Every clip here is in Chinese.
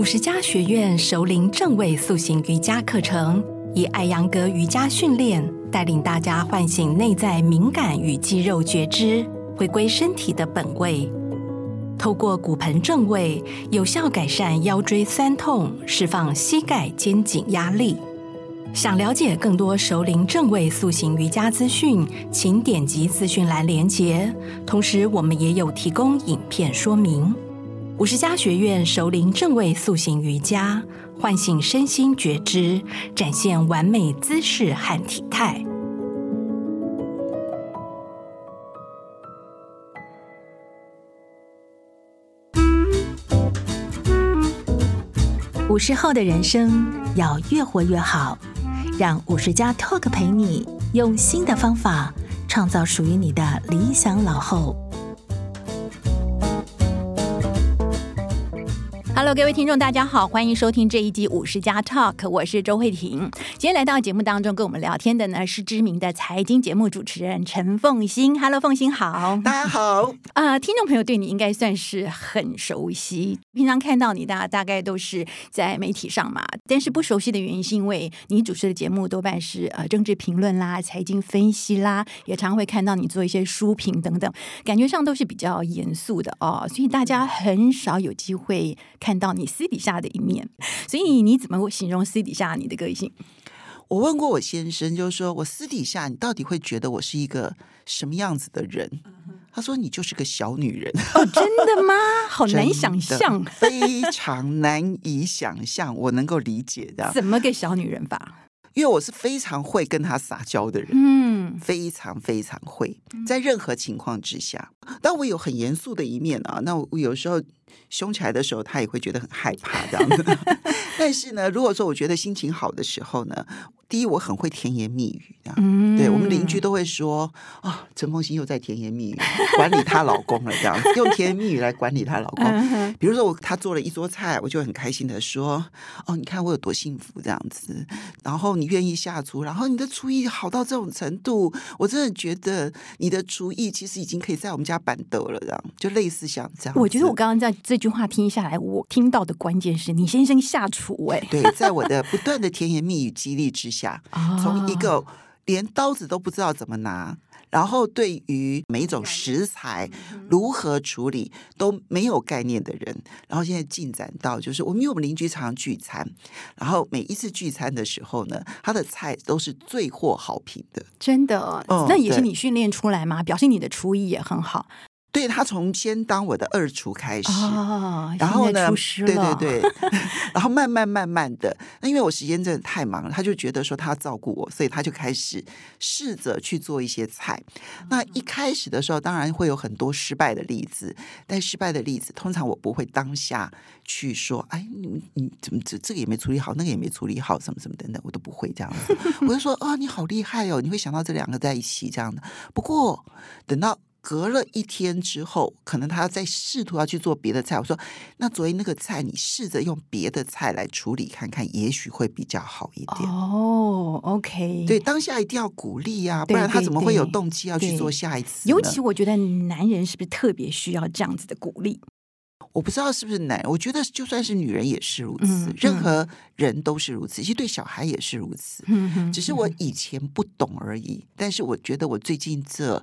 五十家学院熟龄正位塑形瑜伽课程，以艾扬格瑜伽训练带领大家唤醒内在敏感与肌肉觉知，回归身体的本位。透过骨盆正位，有效改善腰椎酸痛，释放膝盖肩颈压力。想了解更多熟龄正位塑形瑜伽资讯，请点击资讯栏连结。同时，我们也有提供影片说明。五十家学院熟龄正位塑形瑜伽，唤醒身心觉知，展现完美姿势和体态。五十后的人生要越活越好，让五十加 Talk 陪你用新的方法创造属于你的理想老后。Hello，各位听众，大家好，欢迎收听这一集五十加 Talk，我是周慧婷。今天来到节目当中跟我们聊天的呢是知名的财经节目主持人陈凤欣。Hello，凤欣好，大家好。啊、呃，听众朋友对你应该算是很熟悉，平常看到你大大概都是在媒体上嘛。但是不熟悉的原因是因为你主持的节目多半是呃政治评论啦、财经分析啦，也常会看到你做一些书评等等，感觉上都是比较严肃的哦，所以大家很少有机会看。到你私底下的一面，所以你怎么会形容私底下你的个性？我问过我先生，就是说我私底下你到底会觉得我是一个什么样子的人？他说你就是个小女人。哦，真的吗？好难想象，非常难以想象，我能够理解的。怎么个小女人法？因为我是非常会跟他撒娇的人，嗯，非常非常会，在任何情况之下，但我有很严肃的一面啊。那我有时候。凶起来的时候，他也会觉得很害怕这样子。但是呢，如果说我觉得心情好的时候呢，第一我很会甜言蜜语。嗯，对我们邻居都会说啊，陈凤欣又在甜言蜜语 管理她老公了这样子，用甜言蜜语来管理她老公。比如说我她做了一桌菜，我就很开心的说哦，你看我有多幸福这样子。然后你愿意下厨，然后你的厨艺好到这种程度，我真的觉得你的厨艺其实已经可以在我们家板凳了这样，就类似像这样。我觉得我刚刚在这。句话听下来，我听到的关键是你先生下厨哎，对，在我的不断的甜言蜜语激励之下，从一个连刀子都不知道怎么拿，然后对于每一种食材如何处理都没有概念的人，然后现在进展到就是我们因为我们邻居常常聚餐，然后每一次聚餐的时候呢，他的菜都是最获好评的，真的，那也是你训练出来吗？表现你的厨艺也很好。对，他从先当我的二厨开始，哦、然后呢，对对对，然后慢慢慢慢的，那因为我时间真的太忙了，他就觉得说他要照顾我，所以他就开始试着去做一些菜。那一开始的时候，当然会有很多失败的例子，但失败的例子通常我不会当下去说，哎，你你怎么这这个也没处理好，那个也没处理好，什么什么等等，我都不会这样子。我就说，哦，你好厉害哦，你会想到这两个在一起这样的。不过等到。隔了一天之后，可能他再试图要去做别的菜。我说：“那昨天那个菜，你试着用别的菜来处理看看，也许会比较好一点。”哦，OK，对，当下一定要鼓励呀、啊，不然他怎么会有动机要去做下一次？尤其我觉得男人是不是特别需要这样子的鼓励？我不知道是不是男人，我觉得就算是女人也是如此，任何人都是如此，其实对小孩也是如此。只是我以前不懂而已。但是我觉得我最近这。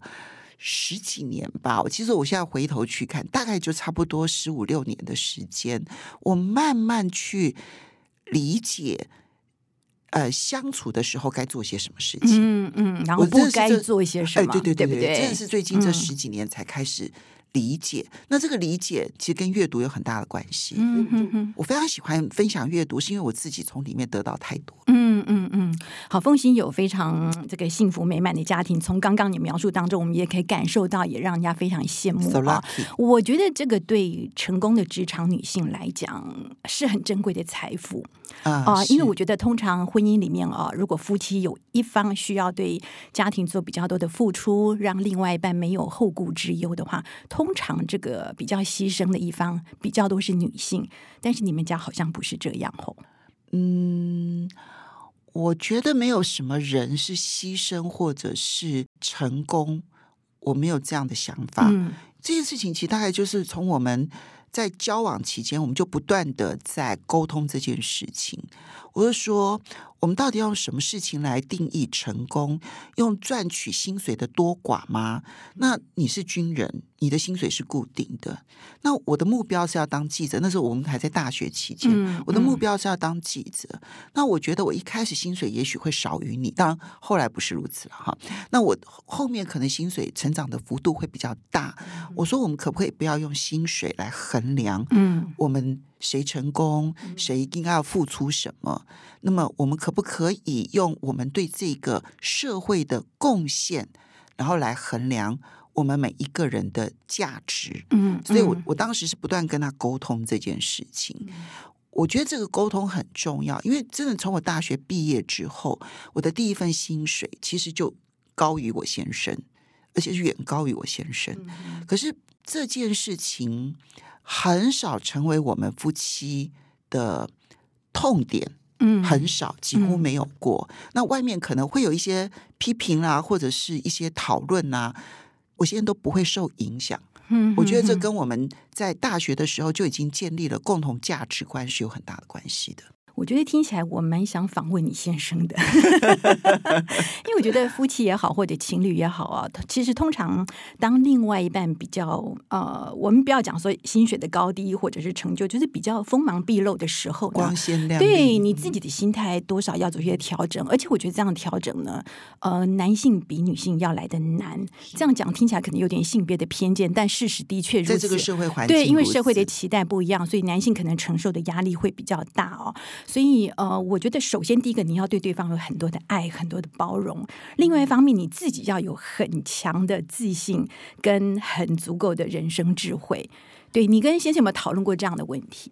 十几年吧，我其实我现在回头去看，大概就差不多十五六年的时间，我慢慢去理解，呃，相处的时候该做些什么事情，嗯嗯，然后不该做一些什么，哎，对对对对，对对？真的是最近这十几年才开始理解。嗯、那这个理解其实跟阅读有很大的关系。嗯哼哼，我非常喜欢分享阅读，是因为我自己从里面得到太多。嗯。嗯嗯嗯，好，凤行有非常这个幸福美满的家庭。从刚刚你描述当中，我们也可以感受到，也让人家非常羡慕啊。So、我觉得这个对成功的职场女性来讲是很珍贵的财富啊，呃、因为我觉得通常婚姻里面啊，如果夫妻有一方需要对家庭做比较多的付出，让另外一半没有后顾之忧的话，通常这个比较牺牲的一方比较多是女性。但是你们家好像不是这样哦，嗯。我觉得没有什么人是牺牲或者是成功，我没有这样的想法。嗯，这件事情其实大概就是从我们在交往期间，我们就不断的在沟通这件事情。我就说，我们到底要用什么事情来定义成功？用赚取薪水的多寡吗？那你是军人，你的薪水是固定的。那我的目标是要当记者。那时候我们还在大学期间，我的目标是要当记者。那我觉得我一开始薪水也许会少于你，当然后来不是如此了哈。那我后面可能薪水成长的幅度会比较大。我说，我们可不可以不要用薪水来衡量？嗯，我们。谁成功，谁应该要付出什么？那么，我们可不可以用我们对这个社会的贡献，然后来衡量我们每一个人的价值？嗯，所以我我当时是不断跟他沟通这件事情。我觉得这个沟通很重要，因为真的从我大学毕业之后，我的第一份薪水其实就高于我先生，而且是远高于我先生。可是这件事情。很少成为我们夫妻的痛点，嗯，很少，几乎没有过。嗯、那外面可能会有一些批评啊，或者是一些讨论啊，我现在都不会受影响。嗯，我觉得这跟我们在大学的时候就已经建立了共同价值观是有很大的关系的。我觉得听起来我蛮想访问你先生的，因为我觉得夫妻也好，或者情侣也好啊，其实通常当另外一半比较呃，我们不要讲说薪水的高低或者是成就，就是比较锋芒毕露的时候，光鲜亮丽，对你自己的心态多少要做一些调整。而且我觉得这样调整呢，呃，男性比女性要来的难。这样讲听起来可能有点性别的偏见，但事实的确如此。在这个社会环境，对，因为社会的期待不一样，所以男性可能承受的压力会比较大哦。所以，呃，我觉得首先第一个，你要对对方有很多的爱，很多的包容；另外一方面，你自己要有很强的自信跟很足够的人生智慧。对，你跟先生有没有讨论过这样的问题？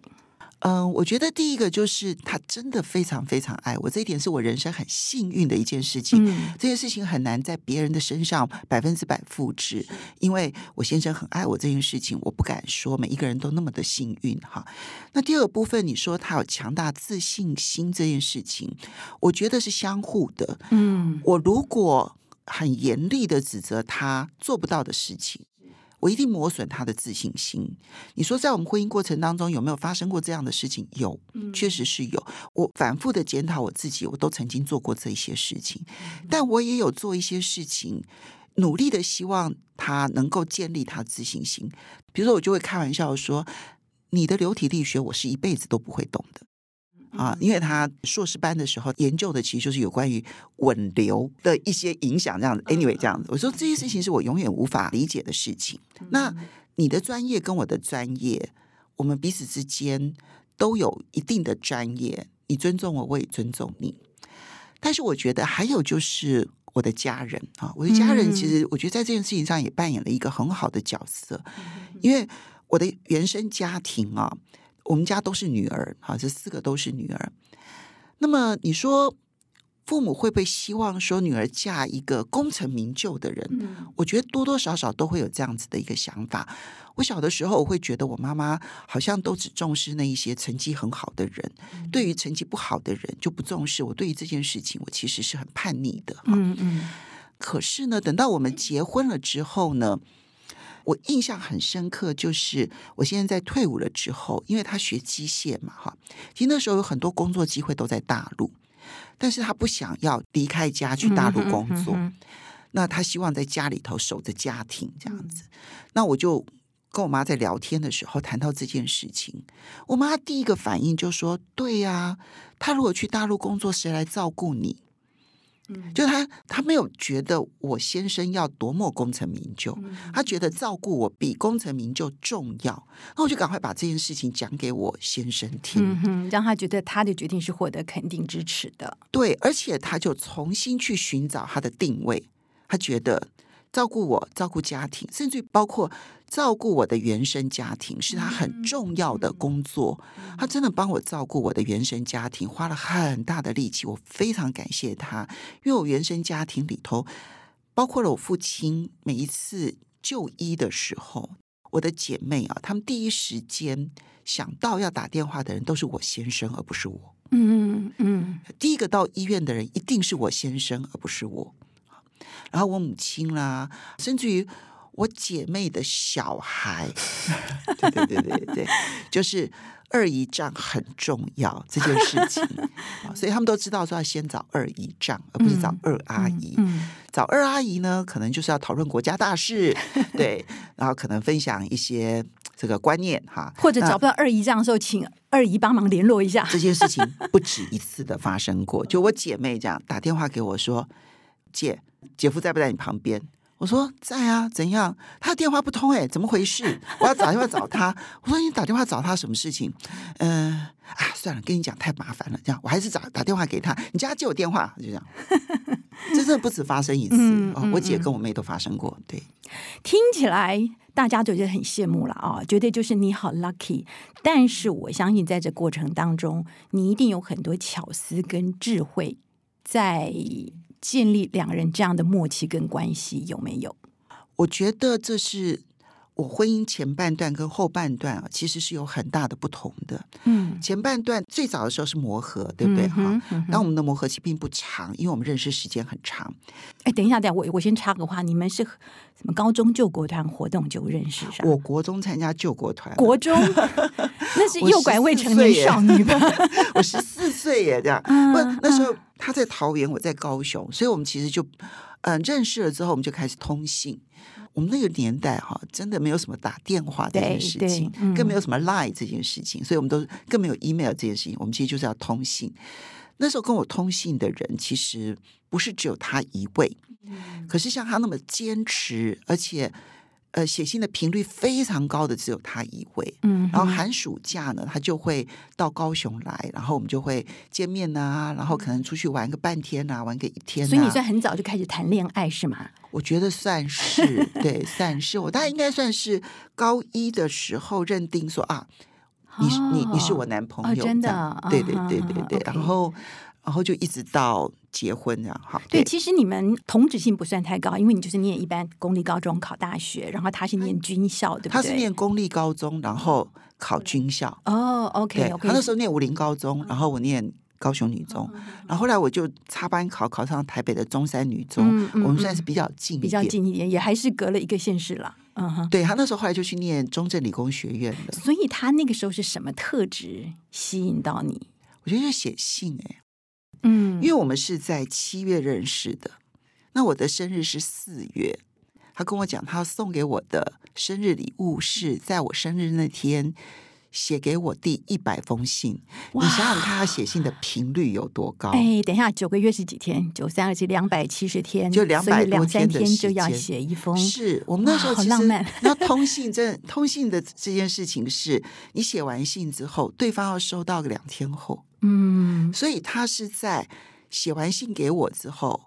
嗯，我觉得第一个就是他真的非常非常爱我，这一点是我人生很幸运的一件事情。嗯，这件事情很难在别人的身上百分之百复制，因为我先生很爱我这件事情，我不敢说每一个人都那么的幸运哈。那第二个部分，你说他有强大自信心这件事情，我觉得是相互的。嗯，我如果很严厉的指责他做不到的事情。我一定磨损他的自信心。你说，在我们婚姻过程当中有没有发生过这样的事情？有，确实是有。我反复的检讨我自己，我都曾经做过这些事情，但我也有做一些事情，努力的希望他能够建立他自信心。比如说，我就会开玩笑说：“你的流体力学，我是一辈子都不会懂的。”啊，因为他硕士班的时候研究的其实就是有关于稳流的一些影响，这样子。Anyway，这样子，我说这些事情是我永远无法理解的事情。那你的专业跟我的专业，我们彼此之间都有一定的专业，你尊重我，我也尊重你。但是我觉得还有就是我的家人啊，我的家人其实我觉得在这件事情上也扮演了一个很好的角色，因为我的原生家庭啊。我们家都是女儿，好，这四个都是女儿。那么你说父母会不会希望说女儿嫁一个功成名就的人？嗯，我觉得多多少少都会有这样子的一个想法。我小的时候，我会觉得我妈妈好像都只重视那一些成绩很好的人，嗯，对于成绩不好的人就不重视。我对于这件事情，我其实是很叛逆的。嗯嗯。可是呢，等到我们结婚了之后呢？我印象很深刻，就是我现在在退伍了之后，因为他学机械嘛，哈，其实那时候有很多工作机会都在大陆，但是他不想要离开家去大陆工作，嗯哼嗯哼，那他希望在家里头守着家庭这样子。那我就跟我妈在聊天的时候谈到这件事情，我妈第一个反应就说：“对呀，他如果去大陆工作，谁来照顾你？”就他，他没有觉得我先生要多么功成名就，他觉得照顾我比功成名就重要。那我就赶快把这件事情讲给我先生听，嗯哼，让他觉得他的决定是获得肯定支持的。对，而且他就重新去寻找他的定位，他觉得。照顾我，照顾家庭，甚至包括照顾我的原生家庭，是他很重要的工作。他真的帮我照顾我的原生家庭，花了很大的力气，我非常感谢他。因为我原生家庭里头，包括了我父亲，每一次就医的时候，我的姐妹啊，他们第一时间想到要打电话的人都是我先生，而不是我。嗯嗯，第一个到医院的人一定是我先生，而不是我。然后我母亲啦，甚至于我姐妹的小孩，对对对对对，就是二姨丈很重要这件事情，所以他们都知道说要先找二姨丈，而不是找二阿姨。嗯嗯嗯、找二阿姨呢，可能就是要讨论国家大事，对，然后可能分享一些这个观念哈，或者找不到二姨丈的时候，请二姨帮忙联络一下。这件事情不止一次的发生过，就我姐妹这样打电话给我说：“姐，姐夫在不在你旁边？”我说在啊，怎样？他的电话不通哎，怎么回事？我要打电话找他。我说你打电话找他什么事情？嗯、呃，啊，算了，跟你讲太麻烦了，这样我还是打打电话给他。你叫他接我电话，就这样。这真的不止发生一次，哦，我姐跟我妹都发生过。对，听起来大家就觉得很羡慕了啊、哦，觉得就是你好 lucky。但是我相信在这过程当中，你一定有很多巧思跟智慧在。建立两人这样的默契跟关系有没有？我觉得这是我婚姻前半段跟后半段啊，其实是有很大的不同的。嗯，前半段最早的时候是磨合，对不对？哈、嗯，那、嗯、我们的磨合期并不长，因为我们认识时间很长。哎，等一下，等一下，我我先插个话，你们是什么高中救国团活动就认识上？我国中参加救国团，国中 那是诱拐未成年少女吧？我十四岁耶，这样。嗯，那时候。他在桃园，我在高雄，所以我们其实就嗯、呃、认识了之后，我们就开始通信。我们那个年代哈，真的没有什么打电话这件事情，嗯、更没有什么 Line 这件事情，所以我们都更没有 email 这件事情。我们其实就是要通信。那时候跟我通信的人，其实不是只有他一位，嗯、可是像他那么坚持，而且。呃，写信的频率非常高的只有他一位，嗯，然后寒暑假呢，他就会到高雄来，然后我们就会见面呐、啊，然后可能出去玩个半天呐、啊，玩个一天、啊。所以你算很早就开始谈恋爱是吗？我觉得算是，对，算是我大概应该算是高一的时候认定说啊，你你你是我男朋友，哦、真的，对对对对对，然后。然后就一直到结婚这样哈。对，其实你们同质性不算太高，因为你就是念一般公立高中考大学，然后他是念军校，对不对？他是念公立高中，然后考军校。哦，OK OK。他那时候念武林高中，然后我念高雄女中，然后后来我就插班考考上台北的中山女中，我们算是比较近，比较近一点，也还是隔了一个县市了。嗯哼。对，他那时候后来就去念中正理工学院了。所以他那个时候是什么特质吸引到你？我觉得就写信哎。嗯，因为我们是在七月认识的，那我的生日是四月，他跟我讲，他送给我的生日礼物是在我生日那天写给我第一百封信。你想想看，他写信的频率有多高？哎，等一下，九个月是几天？九三二七两百七十天，就两百多天的时间就要写一封。是我们那时候其实，好浪漫。那通信这通信的这件事情是，你写完信之后，对方要收到个两天后。嗯，所以他是在写完信给我之后，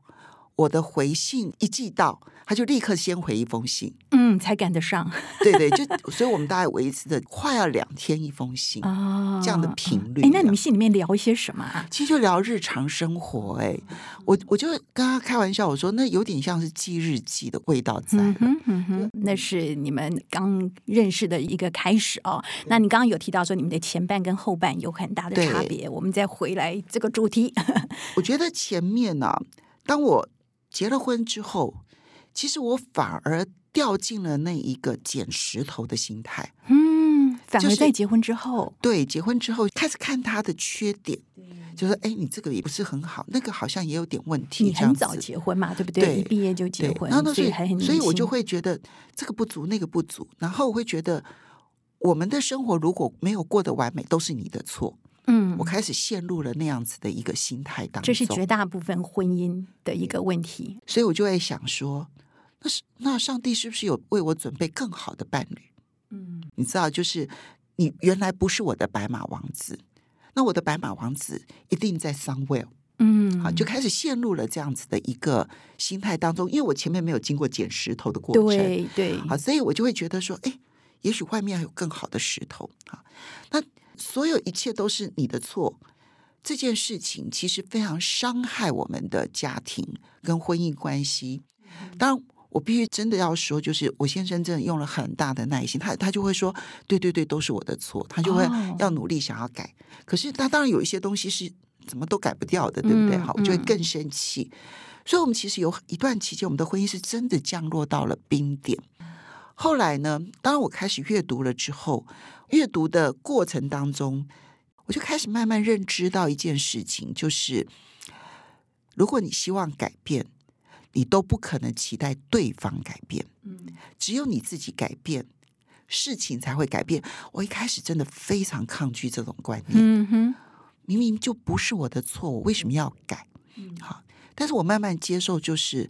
我的回信一寄到，他就立刻先回一封信，嗯，才赶得上。对对，就所以我们大概维持的快要两天一封信哦，这样的频率。哎，那你们信里面聊一些什么啊？其实就聊日常生活。哎，我我就跟他开玩笑，我说那有点像是记日记的味道在。嗯哼，嗯哼，那是你们刚认识的一个开始哦。那你刚刚有提到说你们的前半跟后半有很大的差别，我们再回来这个主题。我觉得前面呢、啊，当我结了婚之后。其实我反而掉进了那一个捡石头的心态。嗯，反而在结婚之后，对，结婚之后开始看他的缺点，就说：“哎，你这个也不是很好，那个好像也有点问题。”你很早结婚嘛，对不对？对，一毕业就结婚，然后所以还很所以我就会觉得这个不足，那个不足，然后我会觉得我们的生活如果没有过得完美，都是你的错。嗯，我开始陷入了那样子的一个心态当中，这是绝大部分婚姻的一个问题。所以我就会想说。那是那上帝是不是有为我准备更好的伴侣？嗯，你知道，就是你原来不是我的白马王子，那我的白马王子一定在 somewhere。嗯，好，就开始陷入了这样子的一个心态当中，因为我前面没有经过捡石头的过程，对对，好，所以我就会觉得说，哎，也许外面还有更好的石头啊。那所有一切都是你的错，这件事情其实非常伤害我们的家庭跟婚姻关系。当然。我必须真的要说，就是我先生真的用了很大的耐心，他他就会说，对对对，都是我的错，他就会要努力想要改。Oh. 可是他当然有一些东西是怎么都改不掉的，对不对？好，我就会更生气。嗯、所以，我们其实有一段期间，我们的婚姻是真的降落到了冰点。后来呢，当我开始阅读了之后，阅读的过程当中，我就开始慢慢认知到一件事情，就是如果你希望改变，你都不可能期待对方改变。嗯，只有你自己改变，事情才会改变。我一开始真的非常抗拒这种观念。嗯哼，明明就不是我的错，我为什么要改？嗯，好，但是我慢慢接受，就是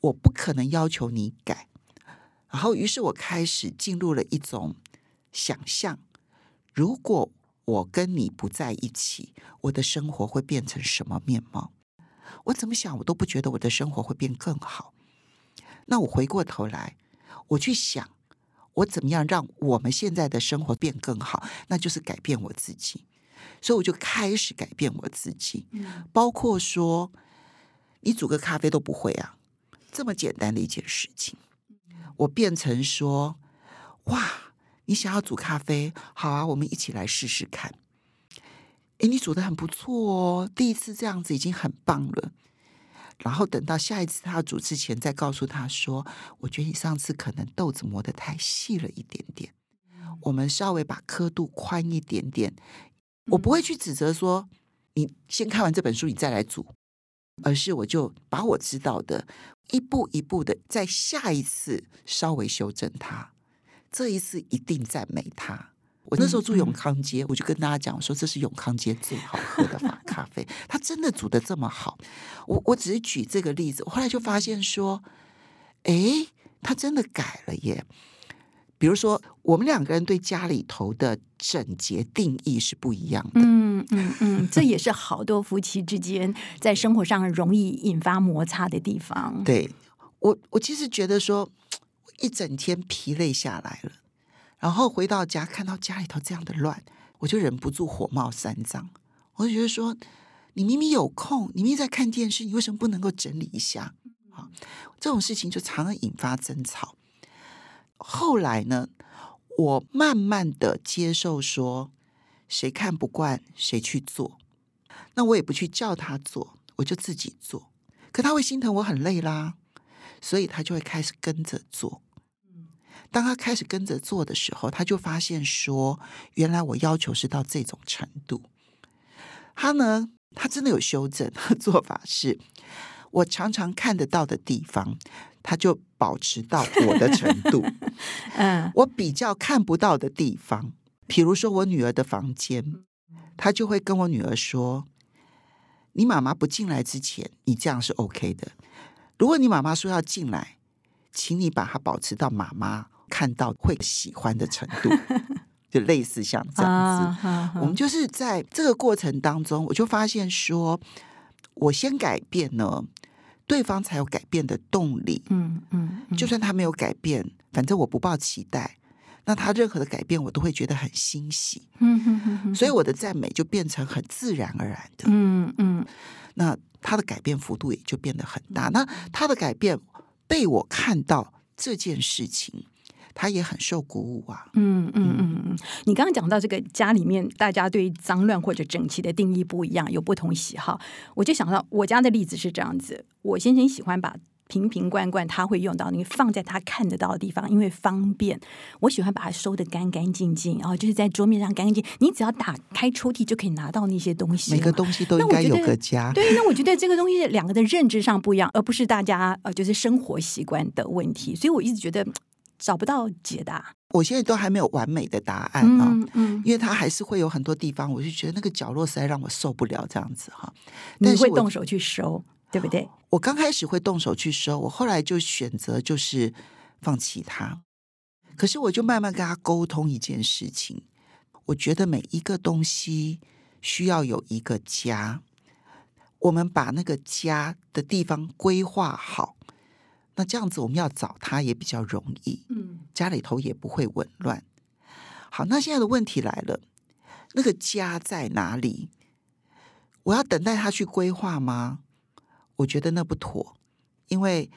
我不可能要求你改。然后，于是我开始进入了一种想象：如果我跟你不在一起，我的生活会变成什么面貌？我怎么想，我都不觉得我的生活会变更好。那我回过头来，我去想，我怎么样让我们现在的生活变更好？那就是改变我自己。所以我就开始改变我自己，包括说，你煮个咖啡都不会啊，这么简单的一件事情。我变成说，哇，你想要煮咖啡，好啊，我们一起来试试看。诶，你煮的很不错哦，第一次这样子已经很棒了。然后等到下一次他要煮之前，再告诉他说，我觉得你上次可能豆子磨得太细了一点点，我们稍微把刻度宽一点点。我不会去指责说，你先看完这本书，你再来煮。而是我就把我知道的一步一步的，在下一次稍微修正它，这一次一定赞美他。我那时候住永康街，我就跟大家讲说，这是永康街最好喝的法咖啡，他真的煮的这么好。我我只是举这个例子，我后来就发现说，哎，他真的改了耶。比如说，我们两个人对家里头的整洁定义是不一样的。嗯嗯嗯，这也是好多夫妻之间在生活上容易引发摩擦的地方。对，我，我其实觉得说，一整天疲累下来了，然后回到家看到家里头这样的乱，我就忍不住火冒三丈。我就觉得说，你明明有空，你明明在看电视，你为什么不能够整理一下？啊，这种事情就常常引发争吵。后来呢，我慢慢的接受说，谁看不惯谁去做，那我也不去叫他做，我就自己做。可他会心疼我很累啦，所以他就会开始跟着做。当他开始跟着做的时候，他就发现说，原来我要求是到这种程度。他呢，他真的有修正，他的做法是，我常常看得到的地方。他就保持到我的程度，嗯，我比较看不到的地方，比如说我女儿的房间，他就会跟我女儿说：“你妈妈不进来之前，你这样是 OK 的。如果你妈妈说要进来，请你把它保持到妈妈看到会喜欢的程度，就类似像这样子。我们就是在这个过程当中，我就发现说，我先改变呢。”对方才有改变的动力。嗯嗯，嗯，就算他没有改变，反正我不抱期待。那他任何的改变，我都会觉得很欣喜。嗯哼哼哼，所以我的赞美就变成很自然而然的。嗯嗯，那他的改变幅度也就变得很大。那他的改变被我看到这件事情。他也很受鼓舞啊。嗯嗯嗯嗯，你刚刚讲到这个家里面，大家对脏乱或者整齐的定义不一样，有不同喜好。我就想到我家的例子是这样子：我先生喜欢把瓶瓶罐罐他会用到，你放在他看得到的地方，因为方便。我喜欢把它收得干干净净，然后就是在桌面上干干净。你只要打开抽屉就可以拿到那些东西。每个东西都应该有个家。对，那我觉得这个东西两个的认知上不一样，而不是大家呃就是生活习惯的问题。所以我一直觉得。找不到解答，我现在都还没有完美的答案啊，嗯嗯、因为他还是会有很多地方，我就觉得那个角落实在让我受不了这样子哈。你会动手去收，对不对？我刚开始会动手去收，我后来就选择就是放弃它。可是我就慢慢跟他沟通一件事情，我觉得每一个东西需要有一个家，我们把那个家的地方规划好。那这样子，我们要找他也比较容易，嗯，家里头也不会紊乱。好，那现在的问题来了，那个家在哪里？我要等待他去规划吗？我觉得那不妥，因为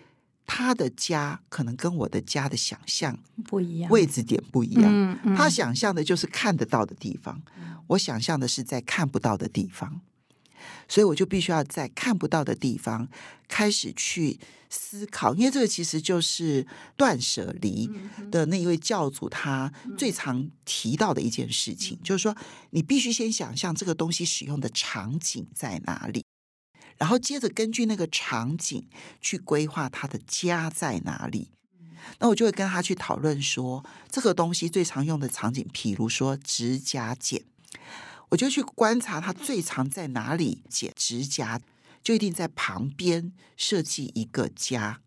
他的家可能跟我的家的想象不一样，位置点不一样。嗯嗯，他想象的就是看得到的地方，我想象的是在看不到的地方。所以我就必须要在看不到的地方开始去思考，因为这个其实就是断舍离的那一位教主他最常提到的一件事情，就是说你必须先想象这个东西使用的场景在哪里，然后接着根据那个场景去规划他的家在哪里。那我就会跟他去讨论说，这个东西最常用的场景，譬如说指甲剪，我就去观察他最常在哪里剪指甲，就一定在旁边设计一个家。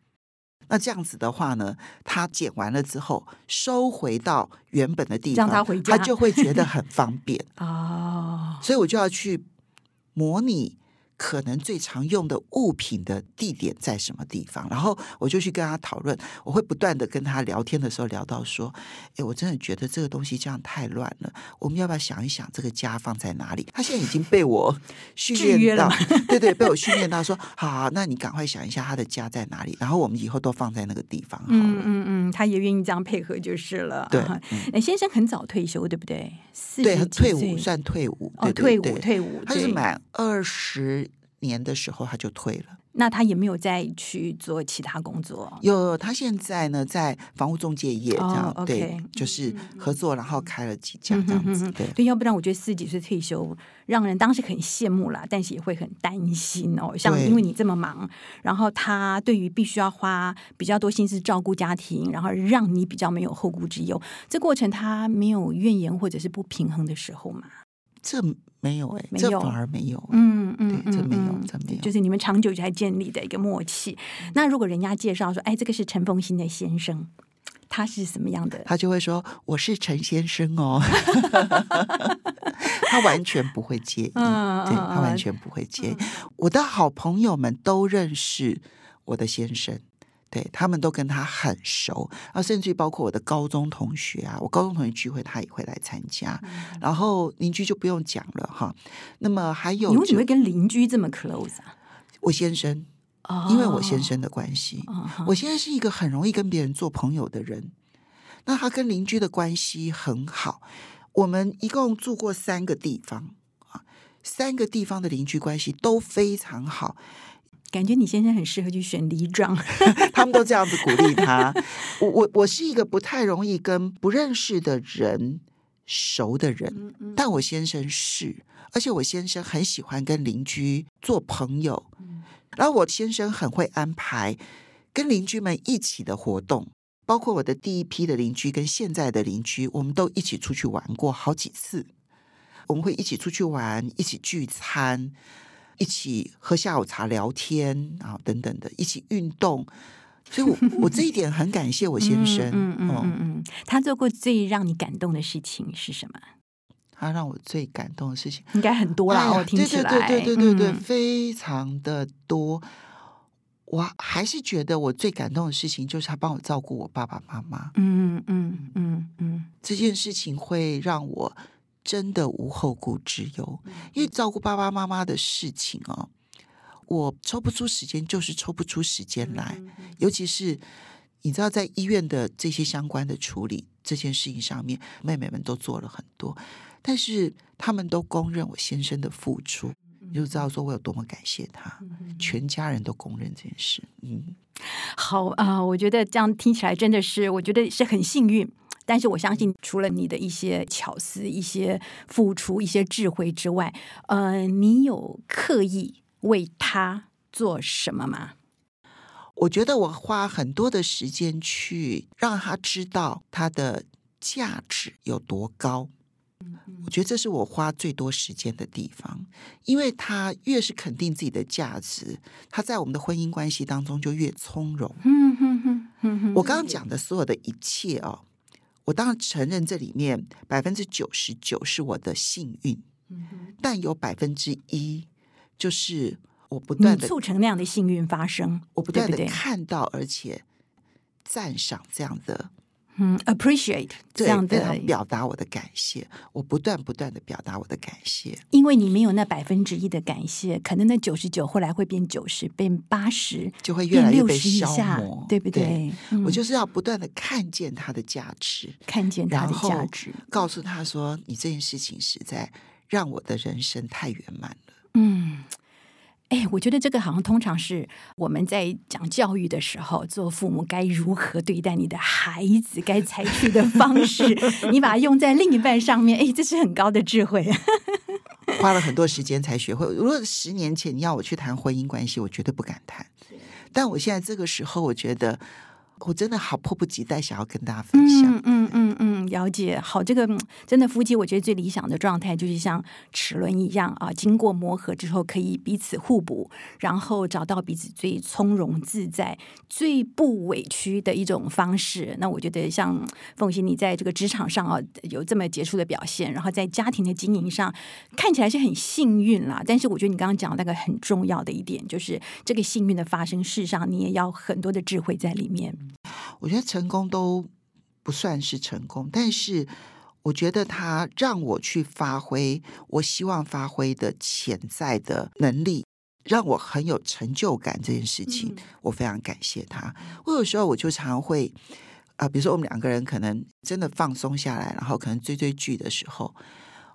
那这样子的话呢，他剪完了之后收回到原本的地方，他回家，他就会觉得 很方便哦。所以我就要去模拟。可能最常用的物品的地点在什么地方？然后我就去跟他讨论。我会不断的跟他聊天的时候聊到说：“哎，我真的觉得这个东西这样太乱了。我们要不要想一想这个家放在哪里？”他现在已经被我 训练到，对对，被我训练到说：“好，好，那你赶快想一下他的家在哪里，然后我们以后都放在那个地方。”嗯嗯嗯，他也愿意这样配合就是了。对，嗯、先生很早退休，对不对？对，退伍算退伍。对对对哦，退伍退伍，他是满二十。年的时候他就退了，那他也没有再去做其他工作。有，他现在呢在房屋中介业这样，哦、对就是合作，然后开了几家这样子。对，要不然我觉得四十几岁退休，让人当时很羡慕啦，但是也会很担心哦。像因为你这么忙，然后他对于必须要花比较多心思照顾家庭，然后让你比较没有后顾之忧，这过程他没有怨言或者是不平衡的时候嘛？这没有哎、这反而没有。嗯嗯，对，这没有，嗯、这没有，就是你们长久才建立的一个默契。嗯、那如果人家介绍说，哎，这个是陈凤新的先生，他是什么样的？他就会说，我是陈先生哦。他完全不会介意，嗯、对他完全不会介意。嗯、我的好朋友们都认识我的先生。对，他们都跟他很熟，啊，甚至于包括我的高中同学啊，我高中同学聚会他也会来参加，嗯、然后邻居就不用讲了哈。那么还有，你为什么会跟邻居这么 close 啊？我先生，哦、因为我先生的关系，哦、我先生是一个很容易跟别人做朋友的人，那他跟邻居的关系很好。我们一共住过三个地方啊，三个地方的邻居关系都非常好。感觉你先生很适合去选里长，他们都这样子鼓励他。我我我是一个不太容易跟不认识的人熟的人，嗯嗯、但我先生是，而且我先生很喜欢跟邻居做朋友。嗯、然后我先生很会安排跟邻居们一起的活动，包括我的第一批的邻居跟现在的邻居，我们都一起出去玩过好几次。我们会一起出去玩，一起聚餐。一起喝下午茶、聊天啊，等等的，一起运动。所以我，我我这一点很感谢我先生。嗯嗯嗯嗯，他做过最让你感动的事情是什么？他让我最感动的事情应该很多啦。我听起来，对对对对对对对，非常的多。我还是觉得我最感动的事情就是他帮我照顾我爸爸妈妈。嗯嗯嗯嗯，这件事情会让我。真的无后顾之忧，因为照顾爸爸妈妈的事情哦，我抽不出时间，就是抽不出时间来。尤其是你知道，在医院的这些相关的处理这件事情上面，妹妹们都做了很多，但是他们都公认我先生的付出，你就知道说我有多么感谢他，全家人都公认这件事。嗯，好啊，呃，我觉得这样听起来真的是，我觉得是很幸运。但是我相信，除了你的一些巧思、一些付出、一些智慧之外，呃，你有刻意为他做什么吗？我觉得我花很多的时间去让他知道他的价值有多高。我觉得这是我花最多时间的地方，因为他越是肯定自己的价值，他在我们的婚姻关系当中就越从容。我刚刚讲的所有的一切哦。我当然承认这里面百分之九十九是我的幸运，嗯、哼但有百分之一就是我不断的促成那样的幸运发生，我不断的看到而且赞赏这样的。嗯，appreciate 这样的表达我的感谢，我不断不断的表达我的感谢，因为你没有那百分之一的感谢，可能那九十九后来会变九十，变八十，就会越来越被消磨，对不对？对嗯、我就是要不断的看见它的价值，看见它的价值，告诉他说，你这件事情实在让我的人生太圆满了。嗯。哎，我觉得这个好像通常是我们在讲教育的时候，做父母该如何对待你的孩子，该采取的方式，你把它用在另一半上面，哎，这是很高的智慧。花了很多时间才学会。如果十年前你要我去谈婚姻关系，我绝对不敢谈。但我现在这个时候，我觉得。我真的好迫不及待想要跟大家分享。嗯嗯嗯嗯，了解。好，这个真的夫妻，我觉得最理想的状态就是像齿轮一样啊，经过磨合之后可以彼此互补，然后找到彼此最从容自在、最不委屈的一种方式。那我觉得像凤欣，你在这个职场上啊有这么杰出的表现，然后在家庭的经营上看起来是很幸运啦。但是我觉得你刚刚讲那个很重要的一点，就是这个幸运的发生，事实上你也要很多的智慧在里面。我觉得成功都不算是成功，但是我觉得他让我去发挥我希望发挥的潜在的能力，让我很有成就感。这件事情，我非常感谢他。我有时候我就常会啊、呃，比如说我们两个人可能真的放松下来，然后可能追追剧的时候，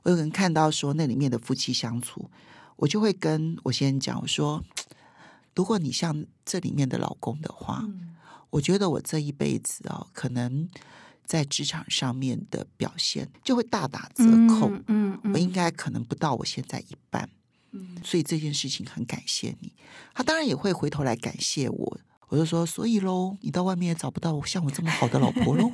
我有人看到说那里面的夫妻相处，我就会跟我先生讲，我说，如果你像这里面的老公的话。我觉得我这一辈子哦，可能在职场上面的表现就会大打折扣。嗯，嗯，嗯，我应该可能不到我现在一半。嗯，所以这件事情很感谢你。他当然也会回头来感谢我。我就说，所以喽，你到外面也找不到像我这么好的老婆喽。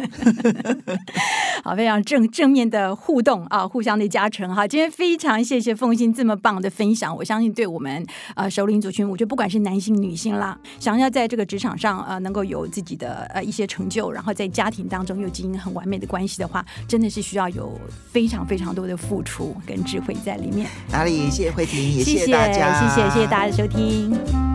好，非常正正面的互动啊，互相的加成哈。今天非常谢谢凤馨这么棒的分享，我相信对我们呃首领族群，我觉得不管是男性女性啦，想要在这个职场上呃能够有自己的呃一些成就，然后在家庭当中又经营很完美的关系的话，真的是需要有非常非常多的付出跟智慧在里面。哪里？谢谢慧婷，也谢谢大家，谢谢谢谢大家的收听。